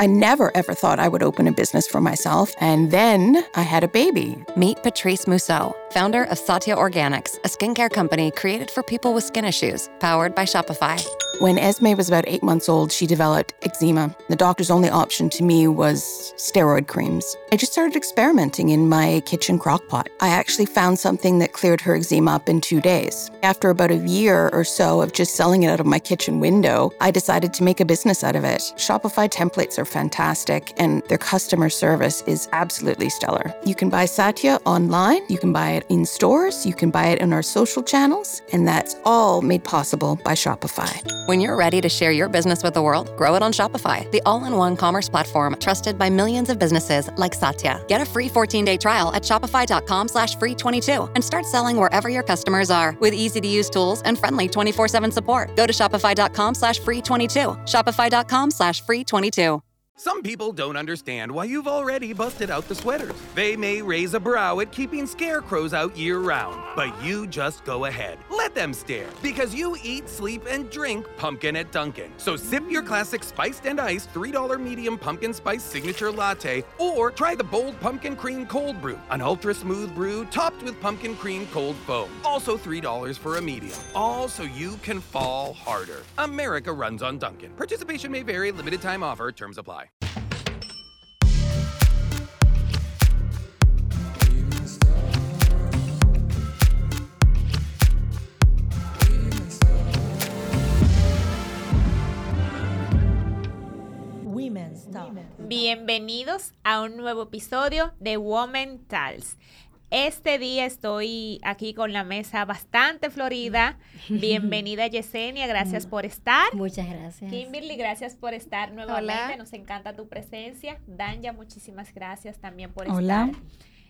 I never ever thought I would open a business for myself. And then I had a baby. Meet Patrice Mousseau, founder of Satya Organics, a skincare company created for people with skin issues, powered by Shopify. When Esme was about eight months old, she developed eczema. The doctor's only option to me was steroid creams. I just started experimenting in my kitchen crock pot. I actually found something that cleared her eczema up in two days. After about a year or so of just selling it out of my kitchen window, I decided to make a business out of it. Shopify templates are fantastic, and their customer service is absolutely stellar. You can buy Satya online, you can buy it in stores, you can buy it in our social channels, and that's all made possible by Shopify. When you're ready to share your business with the world, grow it on Shopify, the all-in-one commerce platform trusted by millions of businesses like Satya. Get a free 14-day trial at shopify.com slash free 22 and start selling wherever your customers are with easy-to-use tools and friendly 24-7 support. Go to shopify.com slash free 22. Shopify.com slash free 22. Some people don't understand why you've already busted out the sweaters. They may raise a brow at keeping scarecrows out year round, but you just go ahead. Let them stare, because you eat, sleep, and drink pumpkin at Dunkin'. So sip your classic spiced and iced $3 medium pumpkin spice signature latte, or try the bold pumpkin cream cold brew, an ultra smooth brew topped with pumpkin cream cold foam. Also $3 for a medium. All so you can fall harder. America runs on Dunkin'. Participation may vary, limited time offer, terms apply. Bienvenidos a un nuevo episodio de Women Tals. Este día estoy aquí con la mesa bastante florida. Bienvenida Yesenia, gracias por estar. Muchas gracias. Kimberly, gracias por estar nuevamente. Hola. Nos encanta tu presencia. Danya, muchísimas gracias también por Hola. estar.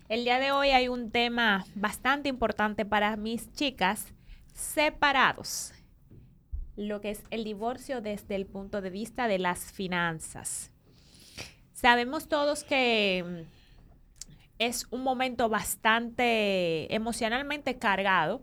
El día de hoy hay un tema bastante importante para mis chicas, separados. Lo que es el divorcio desde el punto de vista de las finanzas. Sabemos todos que mm, es un momento bastante emocionalmente cargado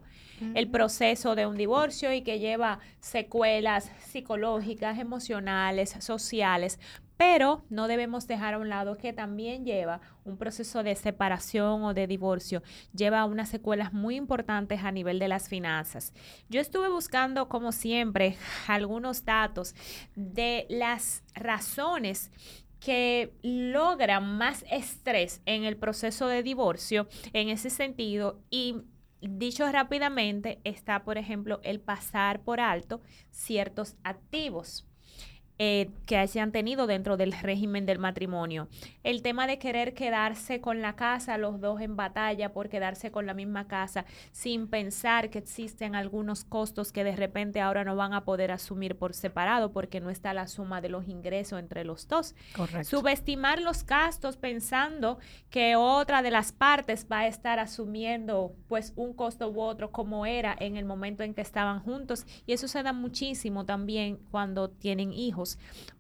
el proceso de un divorcio y que lleva secuelas psicológicas, emocionales, sociales, pero no debemos dejar a un lado que también lleva un proceso de separación o de divorcio, lleva unas secuelas muy importantes a nivel de las finanzas. Yo estuve buscando, como siempre, algunos datos de las razones que logran más estrés en el proceso de divorcio en ese sentido. Y dicho rápidamente está por ejemplo el pasar por alto ciertos activos eh, que se han tenido dentro del régimen del matrimonio. El tema de querer quedarse con la casa, los dos en batalla por quedarse con la misma casa, sin pensar que existen algunos costos que de repente ahora no van a poder asumir por separado porque no está la suma de los ingresos entre los dos. Correcto. Subestimar los gastos pensando que otra de las partes va a estar asumiendo pues un costo u otro como era en el momento en que estaban juntos y eso se da muchísimo también cuando tienen hijos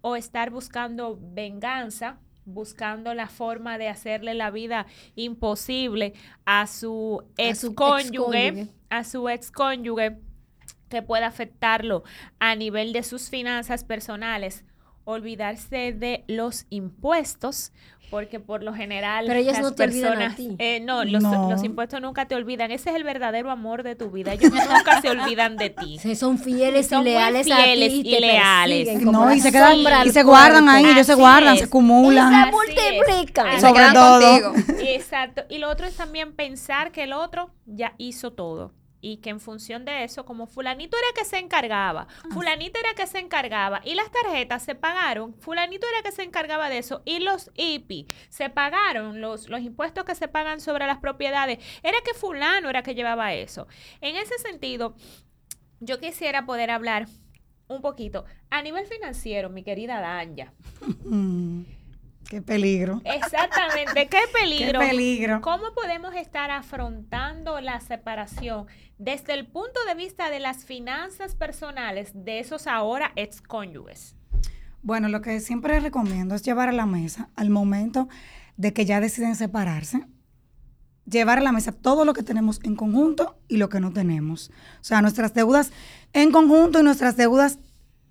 o estar buscando venganza buscando la forma de hacerle la vida imposible a su excónyuge. a su ex cónyuge que pueda afectarlo a nivel de sus finanzas personales, olvidarse de los impuestos, porque por lo general Pero ellas las no te olvidan a personas, ti. eh, no, los, No. los impuestos nunca te olvidan. Ese es el verdadero amor de tu vida. Ellos nunca se olvidan de ti. Se- son fieles Son y leales fieles a ti y te leales. No, y se quedan y se guardan ahí, ellos se guardan, es. se acumulan. Se Así multiplican. Sobre todo. contigo. Exacto. Y lo otro es también pensar que el otro ya hizo todo. Y que en función de eso, como fulanito era que se encargaba, fulanito era que se encargaba, y las tarjetas se pagaron, fulanito era que se encargaba de eso, y los IPI se pagaron, los, los impuestos que se pagan sobre las propiedades, era que fulano era que llevaba eso. En ese sentido, yo quisiera poder hablar un poquito a nivel financiero, mi querida Danya. Qué peligro. Exactamente, qué peligro. Qué peligro. ¿Cómo podemos estar afrontando la separación desde el punto de vista de las finanzas personales de esos ahora excónyuges? Bueno, lo que siempre recomiendo es llevar a la mesa al momento de que ya deciden separarse, llevar a la mesa todo lo que tenemos en conjunto y lo que no tenemos. O sea, nuestras deudas en conjunto y nuestras deudas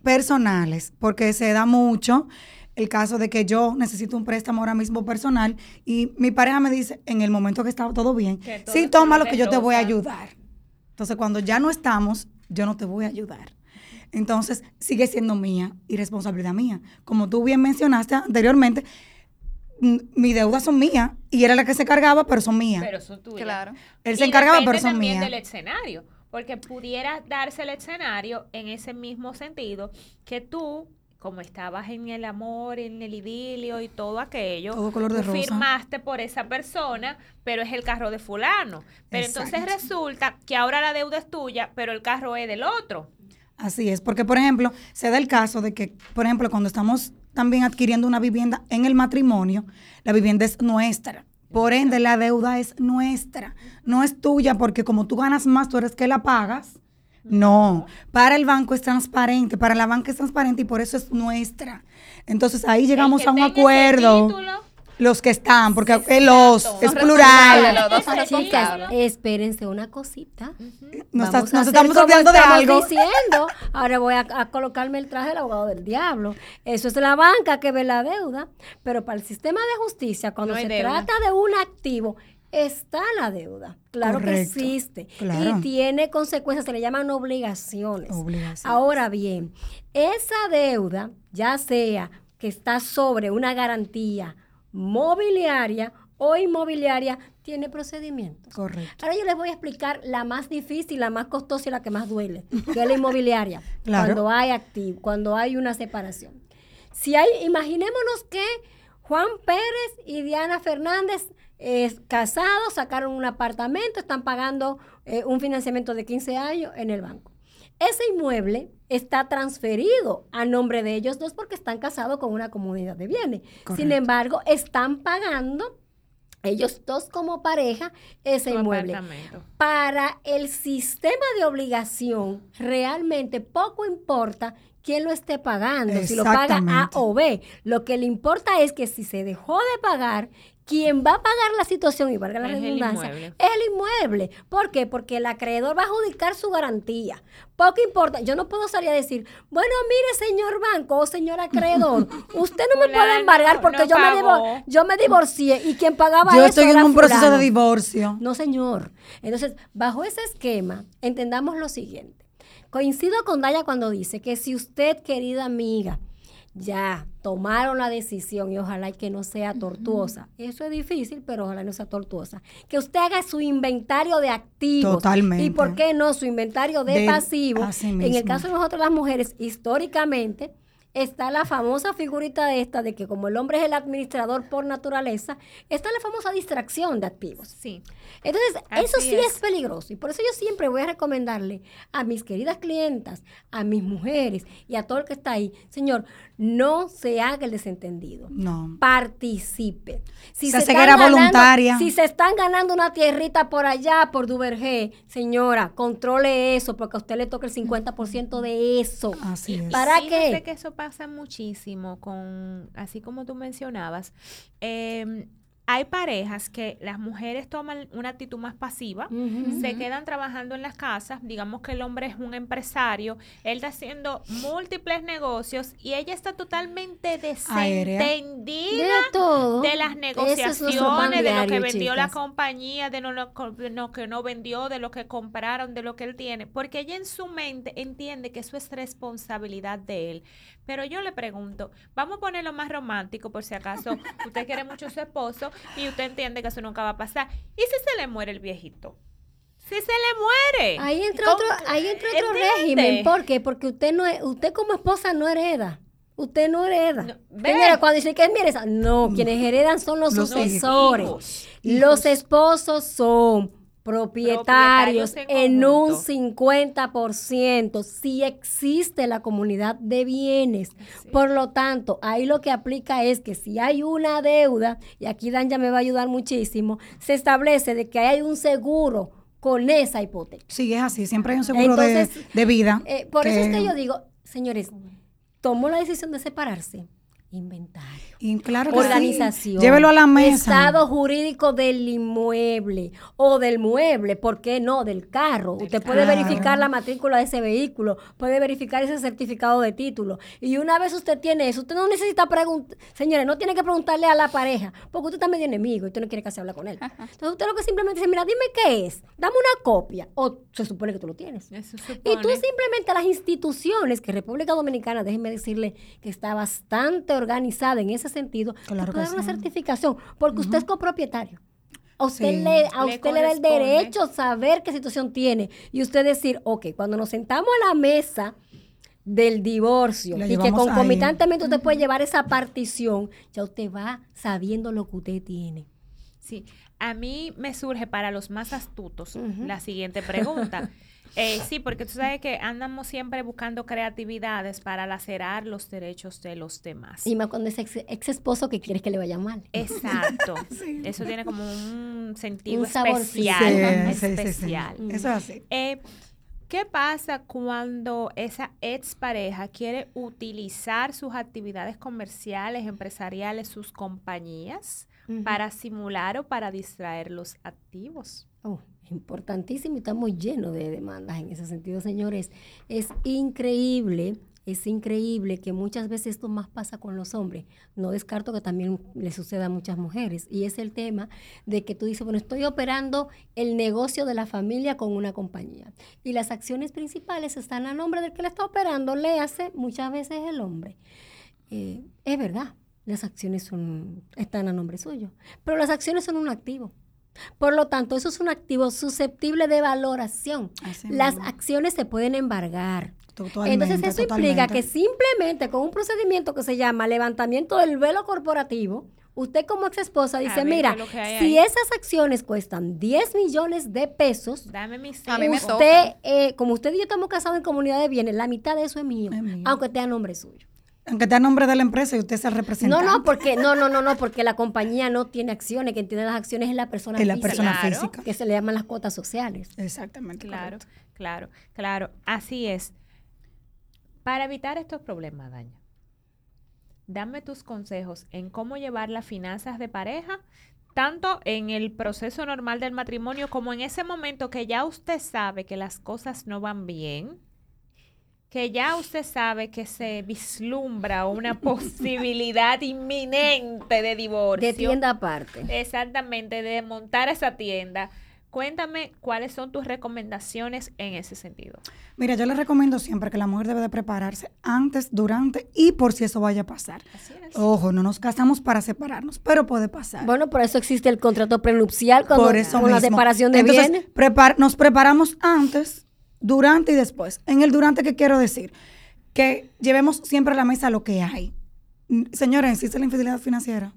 personales, porque se da mucho el caso de que yo necesito un préstamo ahora mismo personal y mi pareja me dice en el momento que estaba todo bien, sí, toma lo que yo te voy a rosa". ayudar. Entonces, cuando ya no estamos, yo no te voy a ayudar. Entonces, sigue siendo mía y responsabilidad mía. Como tú bien mencionaste anteriormente, mis deudas son mías y era la que se cargaba, pero son mías. Pero son tuyas. Claro. Él se Y encargaba, pero son también mías. del escenario, porque pudiera darse el escenario en ese mismo sentido que tú, como estabas en el amor, en el idilio y todo aquello, Todo color de tú rosa. firmaste por esa persona, pero es el carro de fulano. Pero entonces resulta que ahora la deuda es tuya, pero el carro es del otro. Así es, porque por ejemplo, se da el caso de que, por ejemplo, cuando estamos también adquiriendo una vivienda en el matrimonio, la vivienda es nuestra. Por ende, la deuda es nuestra. No es tuya porque como tú ganas más, tú eres que la pagas. No, para el banco es transparente, para la banca es transparente y por eso es nuestra. Entonces ahí llegamos a un acuerdo. título, Los que están, porque el los es plural. los dos son Chicas, espérense una cosita. Nos, Vamos a estamos olvidando de algo. diciendo. Ahora voy a, a colocarme el traje del abogado del diablo. Eso es la banca que ve la deuda. Pero para el sistema de justicia, cuando No se deuda. trata de un activo, está la deuda. Claro que existe. claro. Y tiene consecuencias, se le llaman obligaciones. Obligaciones. Ahora bien, esa deuda, ya sea que está sobre una garantía mobiliaria o inmobiliaria, tiene procedimientos. Correcto. Ahora yo les voy a explicar la más difícil, la más costosa y la que más duele, que es la inmobiliaria. Claro. Cuando hay activo, cuando hay una separación. Si hay, imaginémonos que Juan Pérez y Diana Fernández eh, casados, sacaron un apartamento, están pagando eh, un financiamiento de 15 años en el banco. Ese inmueble está transferido a nombre de ellos dos porque están casados con una comunidad de bienes. Sin embargo, están pagando ellos dos como pareja ese inmueble. Para el sistema de obligación, realmente poco importa quién lo esté pagando, si lo paga A o B. Lo que le importa es que si se dejó de pagar, quien va a pagar la situación, y valga la Es redundancia, es el inmueble. ¿Por qué? Porque el acreedor va a adjudicar su garantía. Poco importa. Yo no puedo salir a decir, bueno, mire, señor banco o señor acreedor, usted no me puede embargar porque no yo, me pagó. divor- yo me divorcié y quien pagaba Yo eso estoy en era un proceso fulano. de divorcio. No, señor. Entonces, bajo ese esquema, entendamos lo siguiente. Coincido con Daya cuando dice que si usted, querida amiga, ya tomaron la decisión y ojalá que no sea tortuosa. Eso es difícil, pero ojalá no sea tortuosa. Que usted haga su inventario de activos. Totalmente. ¿Y por qué no su inventario de, De- pasivos? En el caso de nosotros las mujeres, históricamente, está la famosa figurita de esta de que como el hombre es el administrador por naturaleza, está la famosa distracción de activos. Sí. Entonces, Así eso sí es. es. peligroso. Y por eso yo siempre voy a recomendarle a mis queridas clientas, a mis mujeres y a todo el que está ahí, señor, no se haga el desentendido. No. Participe. Si Se hace están ganando- voluntaria. Si se están ganando una tierrita por allá, por Duvergé, señora, controle eso, porque a usted le toca el 50% de eso. Así es. ¿Para Y qué? que eso pasa muchísimo con, así como tú mencionabas, em, hay parejas que las mujeres toman una actitud más pasiva, se quedan trabajando en las casas, digamos que el hombre es un empresario, él está haciendo múltiples negocios y ella está totalmente desentendida De todo. de las es negociaciones, de lo que vendió la compañía, de lo, lo que no vendió, de lo que compraron, de lo que él tiene, porque ella en su mente entiende que eso es responsabilidad de él. Pero yo le pregunto, vamos a ponerlo más romántico por si acaso usted quiere mucho a su esposo y usted entiende que eso nunca va a pasar. ¿Y si se le muere el viejito? Si se le muere. Ahí entra ¿Cómo- otro, ahí entra otro ¿Entiende? régimen. ¿Por qué? Porque usted no es, usted como esposa no hereda. Usted no hereda. No, cuando dice que mire, esa- no, quienes heredan son los, Los sucesores. hijos. Los esposos son propietarios, Propietarios en en un conjunto. 50% si existe la comunidad de bienes. Por lo tanto, ahí lo que aplica es que si hay una deuda, y aquí Dan ya me va a ayudar muchísimo, se establece de que hay un seguro con esa hipoteca. Sí, es así. Siempre hay un seguro de- Entonces, de, vida. Eh, por eso es que yo digo, señores, tomó la decisión de separarse. Inventario. Y claro que sí. organización, Llévelo a la mesa. estado jurídico del inmueble o del mueble, ¿por qué no? Del carro. Usted puede carro. verificar la matrícula de ese vehículo, puede verificar ese certificado de título. Y una vez usted tiene eso, usted no necesita preguntar, señores, no tiene que preguntarle a la pareja, porque usted también tiene enemigo y usted no quiere casi hablar con él. Entonces usted lo que simplemente dice, mira, dime qué es, dame una copia, o se supone que tú lo tienes. Eso Y tú simplemente las instituciones, que República Dominicana, déjenme decirle que está bastante organizada en ese sentido, Claro puede dar una sí. certificación, porque usted es copropietario. A usted, Sí. le, a usted le da el derecho saber qué situación tiene y usted decir, ok, cuando nos sentamos a la mesa del divorcio La y que concomitantemente usted puede llevar esa partición, ya usted va sabiendo lo que usted tiene. Sí, a mí me surge para los más astutos la siguiente pregunta. Eh, sí, porque tú sabes que andamos siempre buscando creatividades para lacerar los derechos de los demás. Y más cuando es ex, ex esposo que quieres que le vaya mal. Exacto. Eso tiene como un sentido Un especial. Sí, sí, sí, sí. especial. Eso es así. Eh, ¿Qué pasa cuando esa expareja quiere utilizar sus actividades comerciales, empresariales, sus compañías, para simular o para distraer los activos? Oh, importantísimo y estamos llenos de demandas en ese sentido, señores. Es increíble, es increíble que muchas veces esto más pasa con los hombres. No descarto que también le suceda a muchas mujeres. Y es el tema de que tú dices, bueno, estoy operando el negocio de la familia con una compañía. Y las acciones principales están a nombre del que la está operando, le hace muchas veces el hombre. Eh, es verdad, las acciones son, están a nombre suyo, pero las acciones son un activo. Por lo tanto, eso es un activo susceptible de valoración. Así Las mismo. acciones se pueden embargar. Totalmente, Entonces, eso implica que simplemente con un procedimiento que se llama levantamiento del velo corporativo, usted como ex esposa dice, ver, mira, ¿qué es lo que hay si ahí?" esas acciones cuestan 10 millones de pesos, Dame mis A mí me hijos. toca. usted, eh, como usted y yo estamos casados en comunidad de bienes, la mitad de eso es mío, Es mío. aunque esté a nombre suyo. Aunque esté a nombre de la empresa y usted sea el No, representante. no, porque no, no, no, no, porque la compañía no tiene acciones, quien tiene las acciones es la persona Es la física, persona Claro. física. que se le llaman las cuotas sociales. Exactamente. Claro, correcto. claro, claro. Así es. Para evitar estos problemas, Daña, dame tus consejos en cómo llevar las finanzas de pareja, tanto en el proceso normal del matrimonio como en ese momento que ya usted sabe que las cosas no van bien, que ya usted sabe que se vislumbra una posibilidad inminente de divorcio. De tienda aparte. Exactamente, de montar esa tienda. Cuéntame cuáles son tus recomendaciones en ese sentido. Mira, yo le recomiendo siempre que la mujer debe de prepararse antes, durante y por si eso vaya a pasar. Así es. Ojo, no nos casamos para separarnos, pero puede pasar. Bueno, por eso existe el contrato prenupcial cuando, por eso con la separación de Entonces, bienes. prepar- nos preparamos antes, durante y después. En el durante, ¿qué quiero decir? Que llevemos siempre a la mesa lo que hay. Señores, ¿existe la infidelidad financiera?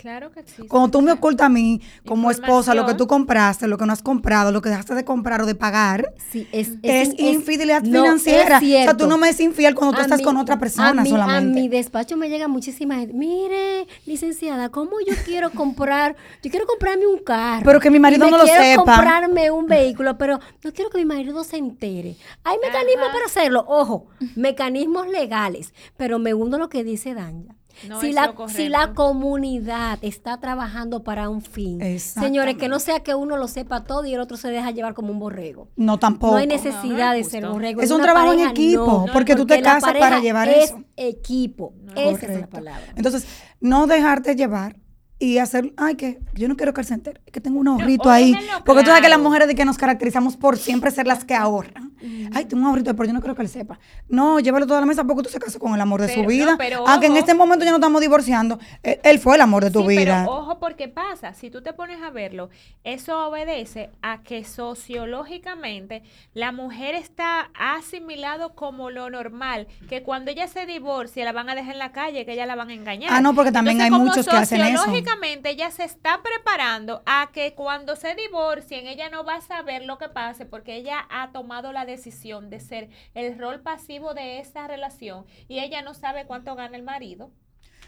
Claro que sí. Cuando tú me ocultas a mí, como esposa, lo que tú compraste, lo que no has comprado, lo que dejaste de comprar o de pagar, Sí, es, es, es- infidelidad no, financiera. es o sea, tú no me es infiel cuando tú A estás mí- con otra persona a mí- solamente. A mi despacho me llega muchísima gente. Mire, licenciada, ¿cómo yo quiero comprar? Yo quiero comprarme un carro. Pero que mi marido y me no lo quiero sepa. comprarme un vehículo, pero no quiero que mi marido se entere. Hay mecanismos Ajá. para hacerlo. Ojo, mecanismos legales. Pero me uno lo que dice Danja. No si, la, si la comunidad está trabajando para un fin, señores, que no sea que uno lo sepa todo y el otro se deja llevar como un borrego. No, tampoco. No hay necesidad No, de ser borrego. Es un trabajo en equipo, no, porque tú te casas para llevar es eso. equipo. Esa es la palabra. Entonces, no dejarte llevar y hacer, ay, que yo no quiero que él se entere, es que tengo un ahorrito No, ahí. Porque tú sabes que las mujeres de que nos caracterizamos por siempre ser las que ahorran. Ay, tengo un ahorrito, pero yo no quiero que él sepa. No, llévalo toda la mesa porque tú se casas con el amor de Pero su no, vida. pero Aunque en ojo. este momento ya no estamos divorciando, él, él fue el amor de tu Sí, vida. pero ojo porque pasa, si tú te pones a verlo, eso obedece a que sociológicamente la mujer está asimilado como lo normal, que cuando ella se divorcie la van a dejar en la calle, que ella la van a engañar. Ah, no, porque también hay muchos que hacen eso. Sociológicamente ella se está preparando a que cuando se divorcien ella no va a saber lo que pase porque ella ha tomado la decisión de ser el rol pasivo de esa relación y ella no sabe cuánto gana el marido.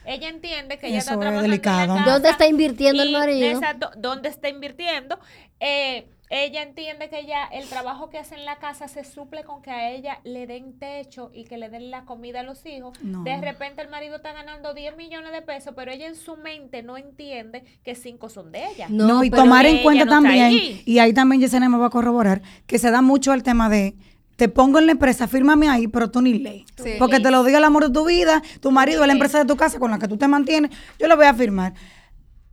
Ella entiende que ella Eso está es trabajando en delicado. la casa ¿Dónde está invirtiendo el marido? Exacto, ¿dónde está invirtiendo? Eh, ella entiende que ya el trabajo que hace en la casa se suple con que a ella le den techo y que le den la comida a los hijos. No. De repente el marido está ganando 10 millones de pesos, pero ella en su mente no entiende que 5 son de ella. No, No, y tomar en cuenta no también, y ahí también Yesenia me va a corroborar, que se da mucho el tema de te pongo en la empresa, fírmame ahí, pero tú ni ley. Sí. Porque te lo diga el amor de tu vida, tu marido es la empresa de tu casa con la que tú te mantienes, yo lo voy a firmar.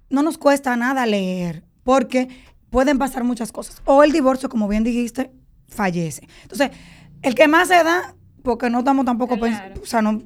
No nos cuesta nada leer, porque pueden pasar muchas cosas. O el divorcio, como bien dijiste, fallece. Entonces, el que más se da, porque no estamos tampoco Claro. pensando, o sea, no,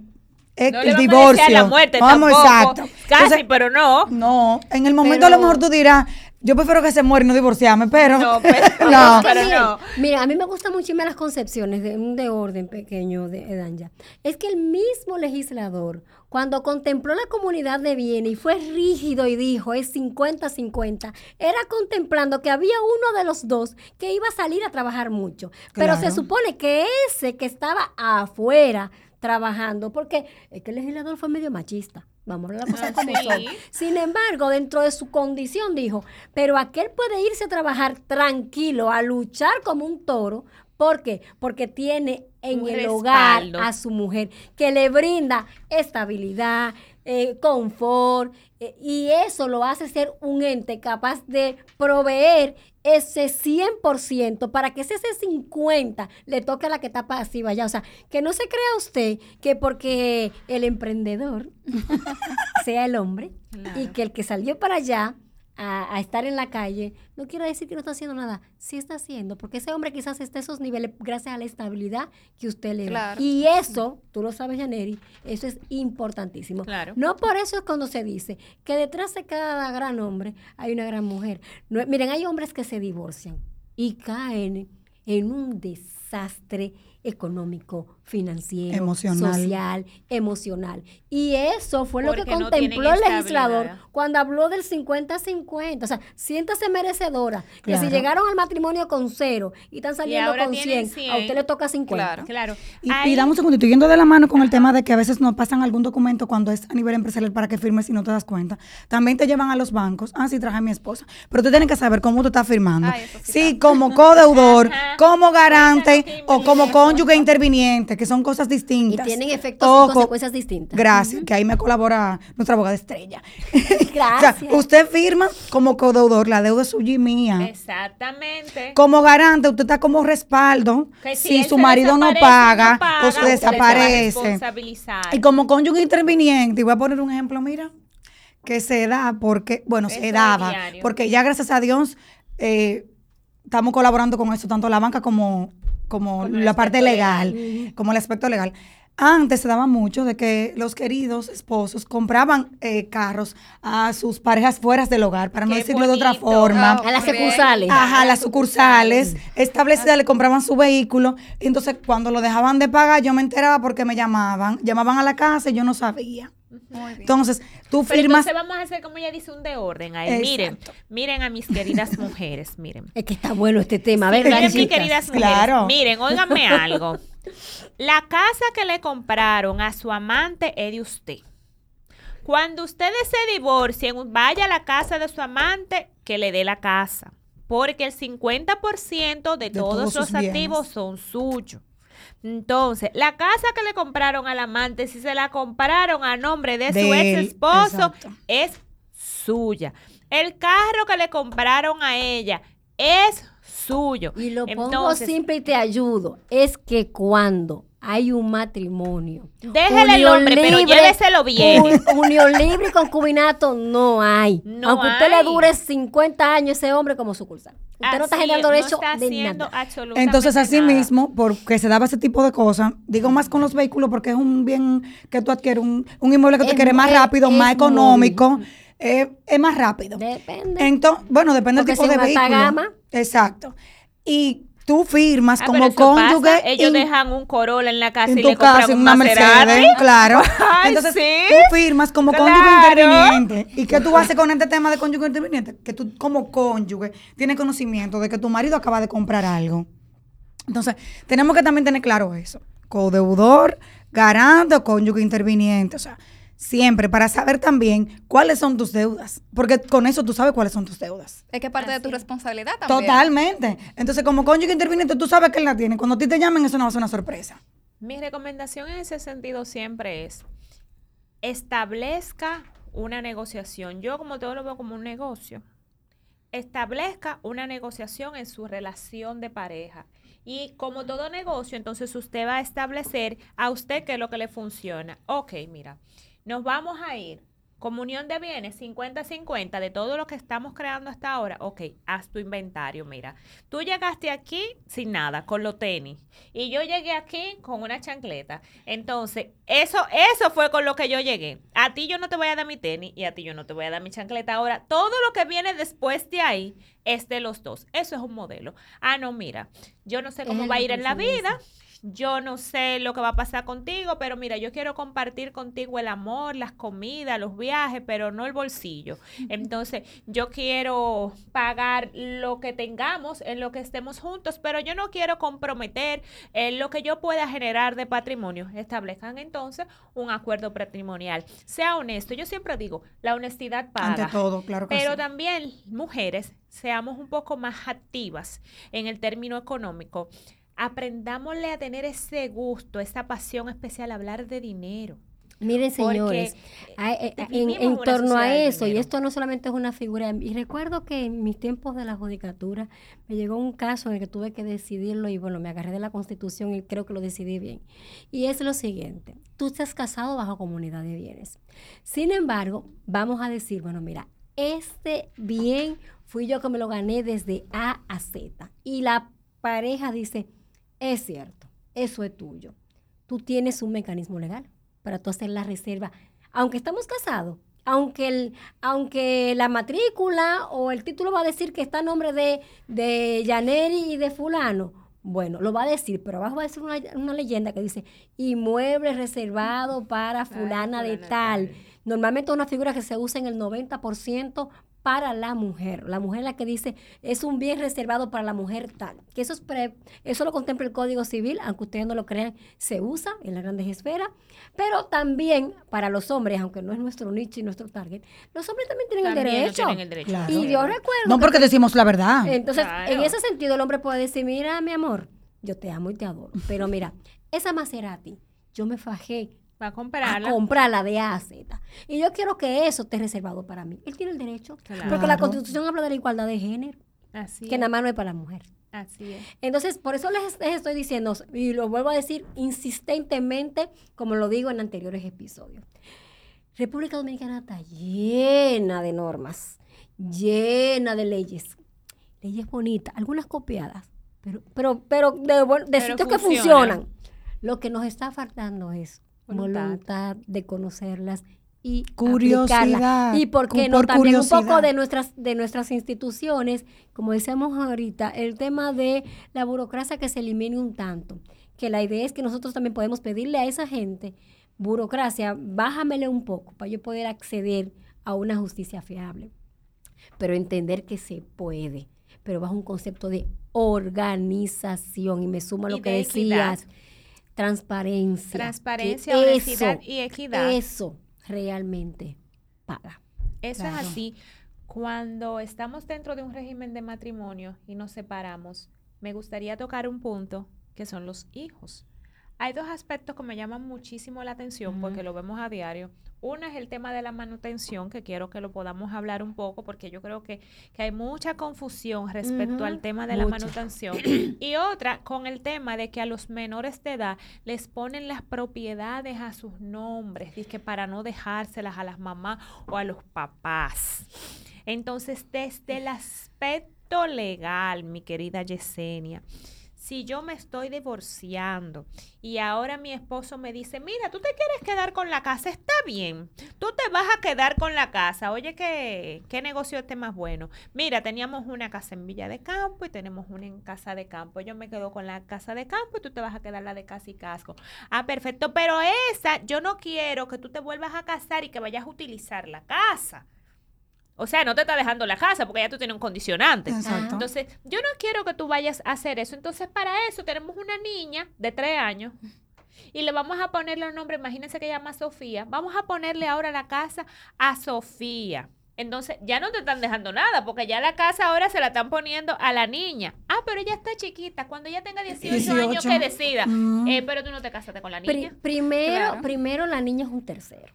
es No le el a divorcio. desear la muerte Vamos, tampoco. exacto. Casi, Entonces, pero no. no, en el momento a lo mejor tú dirás, yo prefiero que se muera y no divorciarme, pero No, pero- no. pero miren, no. Mira, a mí me gustan muchísimo las concepciones de un de orden pequeño de Edanja. Es que el mismo legislador, cuando contempló la comunidad de bienes y fue rígido y dijo es 50-50, era contemplando que había uno de los dos que iba a salir a trabajar mucho. Pero se supone que ese que estaba afuera trabajando, porque es que el legislador fue medio machista. Vamos a hablar las cosas Ah, como sí. son. Sin embargo, dentro de su condición dijo, pero aquel puede irse a trabajar tranquilo, a luchar como un toro. ¿Por qué? Porque tiene en Un el hogar a su mujer que le brinda estabilidad, eh, confort, eh, y eso lo hace ser un ente capaz de proveer ese 100% para que ese, ese 50 le toque a la que está pasiva ya. O sea, que no se crea usted que porque el emprendedor sea el hombre y que el que salió para allá a, a estar en la calle no quiere decir que no está haciendo nada. Sí está haciendo, porque ese hombre quizás esté a esos niveles gracias a la estabilidad que usted le da. Claro. Y eso, tú lo sabes, Yaneri, eso es importantísimo. Claro. No por eso es cuando se dice que detrás de cada gran hombre hay una gran mujer. No, miren, hay hombres que se divorcian y caen en un desastre económico, financiero, Emocional. social, emocional. Y eso fue lo que no contempló el legislador cuando habló del 50-50. O sea, siéntase merecedora. Que si llegaron al matrimonio con cero y están saliendo con tienen 100, a 100. usted le toca 50. Claro. Claro. Y, Ahí- y dame un segundito, yendo de la mano con el tema de que a veces nos pasan algún documento cuando es a nivel empresarial para que firmes y no te das cuenta. También te llevan a los bancos. Ah, sí, traje a mi esposa. Pero tú tienes que saber cómo tú estás firmando. Ay, sí sí, como codeudor, como garante o como cónyuge interviniente, que son cosas Y distintas. tienen efectos Ojo. y consecuencias distintas. Gracias, que ahí me colabora nuestra abogada estrella. Gracias. O sea, usted firma como codeudor, la deuda es suya y mía. Exactamente. Como garante, usted está como respaldo. Que si su marido no paga, no paga, o se desaparece. Y como cónyuge interviniente, y voy a poner un ejemplo, mira, que se da porque, bueno, Eso se daba, porque ya gracias a Dios eh, estamos colaborando con eso, tanto la banca como, como la parte legal, como el aspecto legal. Antes se daba mucho de que los queridos esposos compraban eh, carros a sus parejas fuera del hogar, para no Qué decirlo de otra forma. Ah, A las sucursales. Ajá, a las sucursales establecidas le compraban su vehículo. Y entonces, cuando lo dejaban de pagar, yo me enteraba porque me llamaban. Llamaban a la casa y yo no sabía. Muy bien. Entonces, tú Pero firmas. entonces vamos a hacer como ella dice un de orden ahí. Miren, miren a mis queridas mujeres, miren. Es que está bueno este tema, ¿verdad? Miren, mis queridas mujeres, Claro. miren, óiganme algo. La casa que le compraron a su amante es de usted. Cuando ustedes se divorcien, vaya a la casa de su amante que le dé la casa. Porque el 50% de, De todos, todos los activos son suyos. Entonces, la casa que le compraron al amante, si se la compraron a nombre de, De su ex esposo, es suya. El carro que le compraron a ella es suyo. Y lo pongo simple y te ayudo. Es que cuando hay un matrimonio. Déjele el unión nombre, pero libre, lléveselo bien. un- unión libre y concubinato no hay. No Aunque usted le dure 50 años ese hombre como sucursal. Usted no está generando no derecho está de nada. Entonces, así nada. mismo, porque se daba ese tipo de cosas, digo más con los vehículos, porque es un bien que tú adquieres, un, un inmueble que tú Es quieres más rápido, es más económico, eh, es más rápido. Depende. Entonces, bueno, depende Porque del tipo si de vehículo. gama. Exacto. Y tú firmas Ah, como pero eso cónyuge. pasa, Ellos in- dejan un Corolla en la casa en y tu le compran casa, en un una Maserati. Mercedes, claro. Ay, Entonces, sí. tú firmas como cónyuge interviniente. ¿Y qué tú haces con este tema de cónyuge interviniente? Que tú, como cónyuge, tienes conocimiento de que tu marido acaba de comprar algo. Entonces, tenemos que también tener claro eso. Codeudor, garante o cónyuge interviniente. O sea, siempre para saber también cuáles son tus deudas, porque con eso tú sabes cuáles son tus deudas. Es que parte de tu responsabilidad también. Totalmente. Entonces, como cónyuge interviniente, tú sabes que él la tiene. Cuando a ti te llamen, eso no va a ser una sorpresa. Mi recomendación en ese sentido siempre es establezca una negociación. Yo como todo lo veo como un negocio. Establezca una negociación en su relación de pareja. Y como todo negocio, entonces usted va a establecer a usted qué es lo que le funciona. Ok, mira, nos vamos a ir Comunión de bienes, 50-50 de todo lo que estamos creando hasta ahora. Ok, haz tu inventario. Mira, tú llegaste aquí sin nada, con los tenis. Y yo llegué aquí con una chancleta. Entonces, eso, eso fue con lo que yo llegué. A ti yo no te voy a dar mi tenis y a ti yo no te voy a dar mi chancleta. Ahora, todo lo que viene después de ahí es de los dos. Eso es un modelo. Ah, no, mira, yo no sé cómo va a ir en la vida yo no sé lo que va a pasar contigo, pero mira, yo quiero compartir contigo el amor, las comidas, los viajes, pero no el bolsillo. Entonces, yo quiero pagar lo que tengamos en lo que estemos juntos, pero yo no quiero comprometer en lo que yo pueda generar de patrimonio. Establezcan entonces un acuerdo patrimonial. Sea honesto. Yo siempre digo, la honestidad paga. Ante todo, claro que Pero sí. también, mujeres, seamos un poco más activas en el término económico aprendámosle a tener ese gusto, esa pasión especial, hablar de dinero. Miren, señores, eh, eh, en, en torno a eso, y esto no solamente es una figura, y recuerdo que en mis tiempos de la judicatura me llegó un caso en el que tuve que decidirlo y bueno, me agarré de la constitución y creo que lo decidí bien. Y es lo siguiente, tú estás casado bajo comunidad de bienes. Sin embargo, vamos a decir, bueno, mira, este bien fui yo que me lo gané desde A a Z. Y la pareja dice, es cierto, eso es tuyo. Tú tienes un mecanismo legal para tú hacer la reserva. Aunque estamos casados, aunque, el, aunque la matrícula o el título va a decir que está a nombre de, de Yaneri y de fulano, bueno, lo va a decir, pero abajo va a decir una, una leyenda que dice inmueble reservado para fulana de fulana tal. tal. Normalmente es una figura que se usa en el 90% para la mujer. La mujer la que dice es un bien reservado para la mujer tal. Que eso, es pre- eso lo contempla el Código Civil, aunque ustedes no lo crean, se usa en las grandes esferas. Pero también para los hombres, aunque no es nuestro nicho y nuestro target, los hombres también tienen También el no derecho. tienen el derecho. Claro. Y yo recuerdo. No que- porque decimos la verdad. entonces, Claro. en ese sentido, el hombre puede decir, mira, mi amor, yo te amo y te adoro. Pero mira, esa Maserati, yo me fajé Va a a comprarla. comprarla de A a Z. Y yo quiero que eso esté reservado para mí. Él tiene el derecho. Claro. Porque la. Constitución habla de la igualdad de género, Así que es. nada más no es para la mujer. Así es. Entonces, por eso les, les estoy diciendo, y lo vuelvo a decir insistentemente, como lo digo en anteriores episodios. República Dominicana está llena de normas, llena de leyes, leyes bonitas, algunas copiadas, pero, pero, pero de, buen- de Pero sitios que funcionan. Lo que nos está faltando es Voluntad. voluntad, de conocerlas y Curiosidad. Y por qué cu- no por también un poco de nuestras de nuestras instituciones, como decíamos ahorita, el tema de la burocracia que se elimine un tanto, que la idea es que nosotros también podemos pedirle a esa gente burocracia, bájamele un poco para yo poder acceder a una justicia fiable. Pero entender que se puede, pero bajo un concepto de organización y me sumo a lo Y que de equidad. Transparencia. Transparencia, honestidad eso- y equidad. Eso realmente paga. Eso Claro. es así. Cuando estamos dentro de un régimen de matrimonio y nos separamos, me gustaría tocar un punto que son los hijos. Hay dos aspectos que me llaman muchísimo la atención porque lo vemos a diario. Uno es el tema de la manutención, que quiero que lo podamos hablar un poco porque yo creo que, que hay mucha confusión respecto al tema de la manutención. y otra con el tema de que a los menores de edad les ponen las propiedades a sus nombres, que para no dejárselas a las mamás o a los papás. Entonces, desde el aspecto legal, mi querida Yesenia, si yo me estoy divorciando y ahora mi esposo me dice, mira, tú te quieres quedar con la casa, está bien, tú te vas a quedar con la casa, oye, ¿qué, qué negocio este más bueno? Mira, teníamos una casa en Villa de Campo y tenemos una en Casa de Campo, yo me quedo con la casa de campo y tú te vas a quedar la de casa y casco. Ah, perfecto, pero esa, yo no quiero que tú te vuelvas a casar y que vayas a utilizar la casa. O sea, no te está dejando la casa porque ya tú tienes un condicionante. Exacto. Entonces, yo no quiero que tú vayas a hacer eso. Entonces, para eso tenemos una niña de tres años Y le vamos a ponerle un nombre, imagínense que llama Sofía. Vamos a ponerle ahora la casa a Sofía. Entonces, ya no te están dejando nada, porque ya la casa ahora se la están poniendo a la niña. Ah, pero ella está chiquita. Cuando ella tenga 18, años, que decida. Mm. Eh, pero tú no te casaste con la Pri- niña. primero, Claro. primero la niña es un tercero,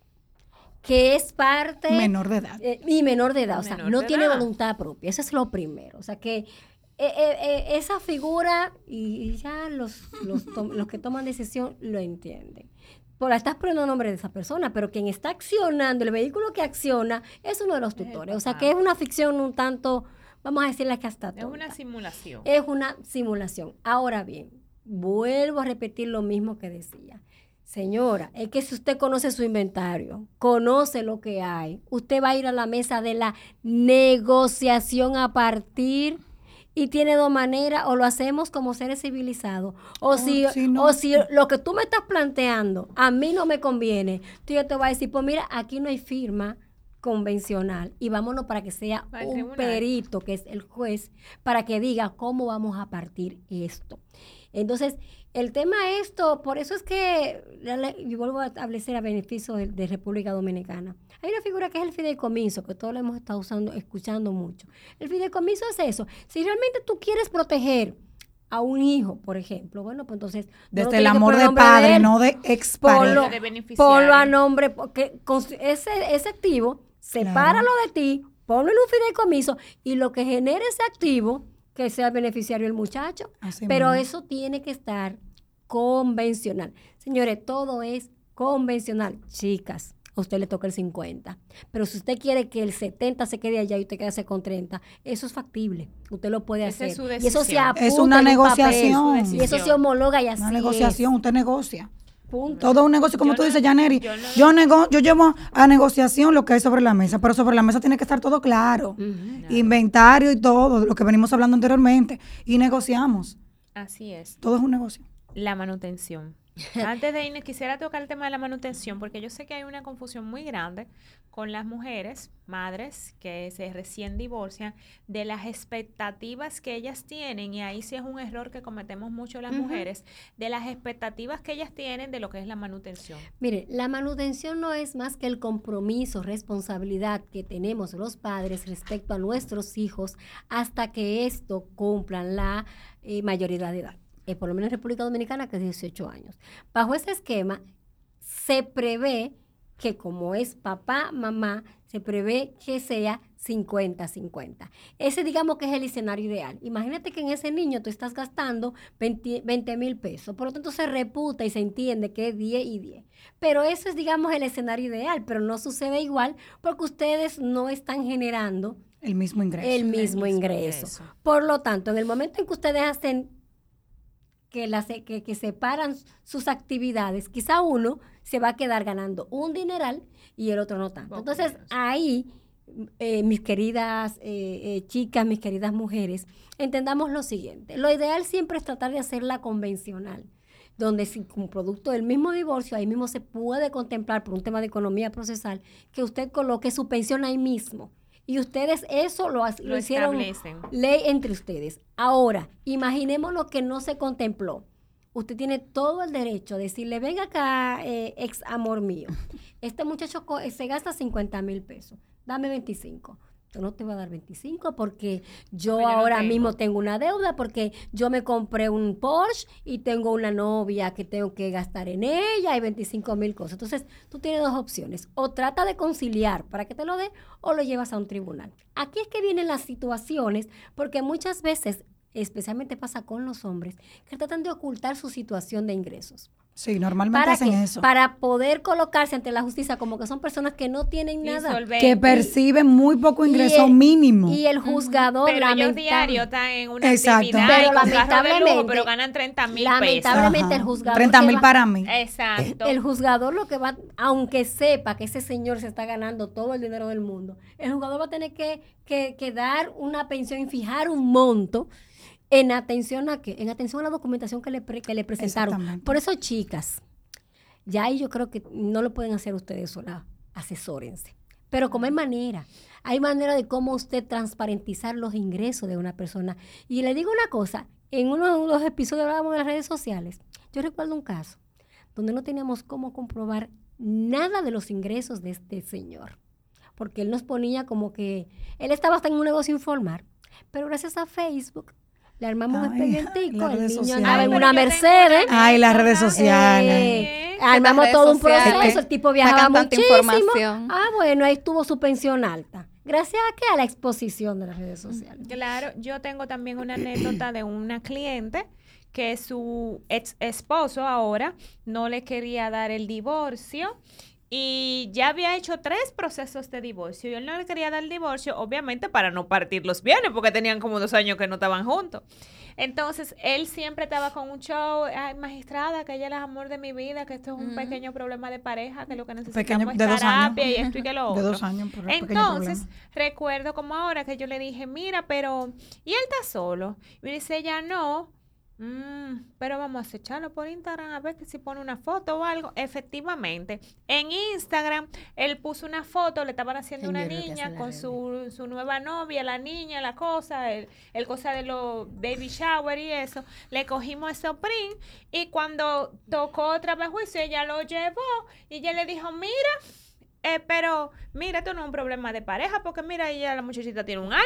que es parte... Menor de edad. eh, y menor de edad, o sea, Menor no tiene edad. voluntad propia, eso es lo primero. O sea, que eh, eh, eh, esa figura, y, y ya los, los, tom- los que toman decisión lo entienden. Por la estás poniendo nombre de esa persona, pero quien está accionando, el vehículo que acciona, es uno de los tutores. O sea, que es una ficción un tanto, vamos a decirle que hasta Es una tonta. simulación. Es una simulación. Ahora bien, vuelvo a repetir lo mismo que decía. Señora, es que si usted conoce su inventario, conoce lo que hay, usted va a ir a la mesa de la negociación a partir y tiene dos maneras, o lo hacemos como seres civilizados, o, si, si no. o si lo que tú me estás planteando a mí no me conviene, tú yo te voy a decir, pues mira, aquí no hay firma convencional y vámonos para que sea un tribunal. perito, que es el juez, para que diga cómo vamos a partir esto. Entonces, el tema esto, por eso es que, y vuelvo a establecer a beneficio de, de República Dominicana. Hay una figura que es el fideicomiso, que todos lo hemos estado usando, escuchando mucho. El fideicomiso es eso. Si realmente tú quieres proteger a un hijo, por ejemplo, bueno, pues entonces... no Desde el amor de padre, él, no de ex ponlo. De beneficiario. ponlo a nombre, porque con ese, ese activo, sepáralo de ti, ponlo en un fideicomiso y lo que genere ese activo, que sea beneficiario el muchacho. Así Pero mismo. eso tiene que estar convencional. Señores, todo es convencional. Chicas, a usted le toca el 50. Pero si usted quiere que el 70 se quede allá y usted quede con 30, eso es factible. Usted lo puede Esa hacer. es su y eso se apunta Es una en un papel, negociación. Y eso se homologa y así Una es. negociación, usted negocia. Punto. Todo es un negocio, como Yo tú no- dices, Janeri. yo no- Yo, nego- yo llevo a negociación lo que hay sobre la mesa, pero sobre la mesa tiene que estar todo claro. Inventario y todo, lo que venimos hablando anteriormente. Y negociamos. Así es. Todo es un negocio. La manutención. Antes de irnos, quisiera tocar el tema de la manutención, porque yo sé que hay una confusión muy grande con las mujeres, madres, que se recién divorcian, de las expectativas que ellas tienen, y ahí sí es un error que cometemos mucho las mujeres, de las expectativas que ellas tienen de lo que es la manutención. Mire, la manutención no es más que el compromiso, responsabilidad que tenemos los padres respecto a nuestros hijos hasta que esto cumplan la eh, mayoría de edad. Eh, por lo menos en República Dominicana, que es 18 años. Bajo ese esquema, se prevé que como es papá, mamá, se prevé que sea 50-50. Ese digamos que es el escenario ideal. Imagínate que en ese niño tú estás gastando 20 mil pesos, por lo tanto se reputa y se entiende que es 10 y 10. Pero ese es digamos el escenario ideal, pero no sucede igual porque ustedes no están generando El mismo ingreso. el mismo mismo ingreso. ingreso. Por lo tanto, en el momento en que ustedes hacen que, las, que, que separan sus actividades, quizá uno se va a quedar ganando un dineral y el otro no tanto. Entonces, ahí, eh, mis queridas eh, eh, chicas, mis queridas mujeres, entendamos lo siguiente. Lo ideal siempre es tratar de hacerla convencional donde si como producto del mismo divorcio, ahí mismo se puede contemplar por un tema de economía procesal, que usted coloque su pensión ahí mismo. Y ustedes eso lo, Lo lo hicieron establecen. ley entre ustedes. Ahora, imaginemos lo que no se contempló. Usted tiene todo el derecho de decirle, venga acá, eh, ex amor mío. Este muchacho se gasta 50 mil pesos. Dame 25. No te voy a dar 25 porque yo Porque ahora tengo. mismo tengo una deuda porque yo me compré un Porsche y tengo una novia que tengo que gastar en ella y 25 mil cosas. Entonces, tú tienes dos opciones. O trata de conciliar para que te lo dé o lo llevas a un tribunal. Aquí es que vienen las situaciones porque muchas veces, especialmente pasa con los hombres, que tratan de ocultar su situación de ingresos. Sí, normalmente ¿Para hacen qué? eso. Para poder colocarse ante la justicia como que son personas que no tienen nada. Insolvente. que perciben muy poco ingreso Y el- mínimo. Y el juzgador, Pero ellos lamentable- diario están en una Exacto. actividad Pero y con carro de lujo, lamentablemente- pero ganan 30 mil pesos. lamentablemente el juzgador 30 que mil para mí. Exacto. El juzgador lo que va, aunque sepa que ese señor se está ganando todo el dinero del mundo, el juzgador va a tener que, que- que dar una pensión y fijar un monto en atención a qué? En atención a la documentación que le, pre- que le presentaron. Por eso, chicas, ya ahí yo creo que no lo pueden hacer ustedes solas, asesórense. Pero como hay manera, hay manera de cómo usted transparentizar los ingresos de una persona. Y le digo una cosa, en uno de los episodios hablábamos de las redes sociales, yo recuerdo un caso donde no teníamos cómo comprobar nada de los ingresos de este señor. Porque él nos ponía como que él estaba hasta en un negocio informal. Pero gracias a Facebook le armamos un Ay, expedientico, las el niño andaba en una Mercedes. Ay, las redes sociales. Eh, armamos redes todo un proceso, el tipo viajaba muchísimo. información. Ah, bueno, ahí tuvo su pensión alta. Gracias a qué? A la exposición de las redes sociales. Claro, yo tengo también una anécdota de una cliente que su ex esposo ahora no le quería dar el divorcio y ya había hecho tres procesos de divorcio y él no le quería dar el divorcio, obviamente para no partir los bienes, porque tenían como dos años que no estaban juntos. Entonces, él siempre estaba con un show, ay, magistrada, que ella es el amor de mi vida, que esto es un pequeño problema de pareja, que lo que necesitamos Pequeño- es de dos años. terapia y esto y que lo De otro. dos años, pequeño Entonces, recuerdo como ahora que yo le dije, mira, pero, ¿y él está solo? Y me dice ella, no. "Mm, pero vamos a echarlo por Instagram a ver que si pone una foto o algo. Efectivamente, en Instagram él puso una foto, le estaban haciendo una niña con su, su nueva novia, la niña, la cosa, el, el cosa de los baby shower y eso. Le cogimos ese print y cuando tocó otra vez juicio, ella lo llevó y ella le dijo, mira, eh, pero mira, esto no es un problema de pareja, porque mira, ella, la muchachita tiene un año.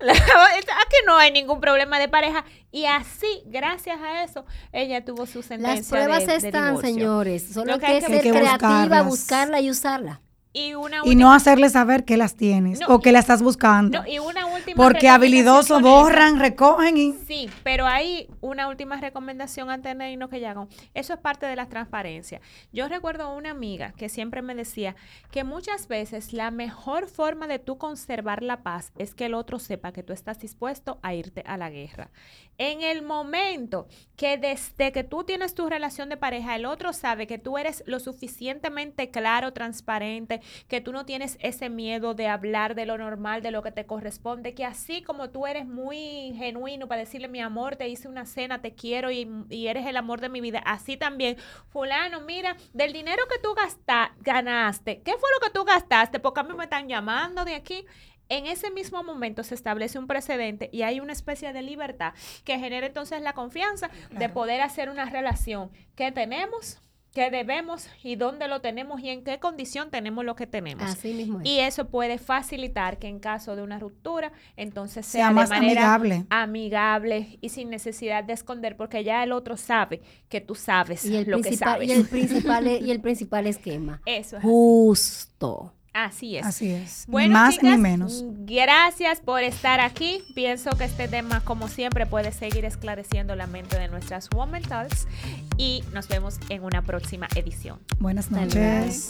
Aquí no hay ningún problema de pareja. Y así, gracias a eso, ella tuvo su sentencia. Las pruebas de- están, señores. Solo Lo que que hay que que ser que creativa, buscarlas. buscarla y usarla. Y una Y última- no hacerle saber que las tienes No, o que la estás buscando. no, y una última porque habilidosos borran, recogen y... Sí, pero hay una última recomendación antes de irnos que hago. Eso es parte de la transparencia. Yo recuerdo a una amiga que siempre me decía que muchas veces la mejor forma de tú conservar la paz es que el otro sepa que tú estás dispuesto a irte a la guerra. En el momento que desde que tú tienes tu relación de pareja, el otro sabe que tú eres lo suficientemente claro, transparente, que tú no tienes ese miedo de hablar de lo normal, de lo que te corresponde, que así como tú eres muy genuino para decirle, mi amor, te hice una cena, te quiero y, y eres el amor de mi vida, así también, fulano, mira, del dinero que tú gasta, ganaste, ¿qué fue lo que tú gastaste? Porque a mí me están llamando de aquí. En ese mismo momento se establece un precedente y hay una especie de libertad que genera entonces la confianza de poder hacer una relación que tenemos, que debemos y dónde lo tenemos y en qué condición tenemos lo que tenemos. Así mismo es. Y eso puede facilitar que en caso de una ruptura, entonces sea, Sea de más manera amigable. amigable y sin necesidad de esconder, porque ya el otro sabe que tú sabes Y el, lo que sabes. y, el principal, y el principal esquema. Eso es. Justo. Así es. Así es. Bueno, ni más chicas, ni menos. Gracias por estar aquí. Pienso que este tema, como siempre, puede seguir esclareciendo la mente de nuestras Woman Talks. Y nos vemos en una próxima edición. Buenas noches.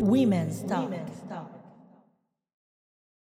Women's Talk.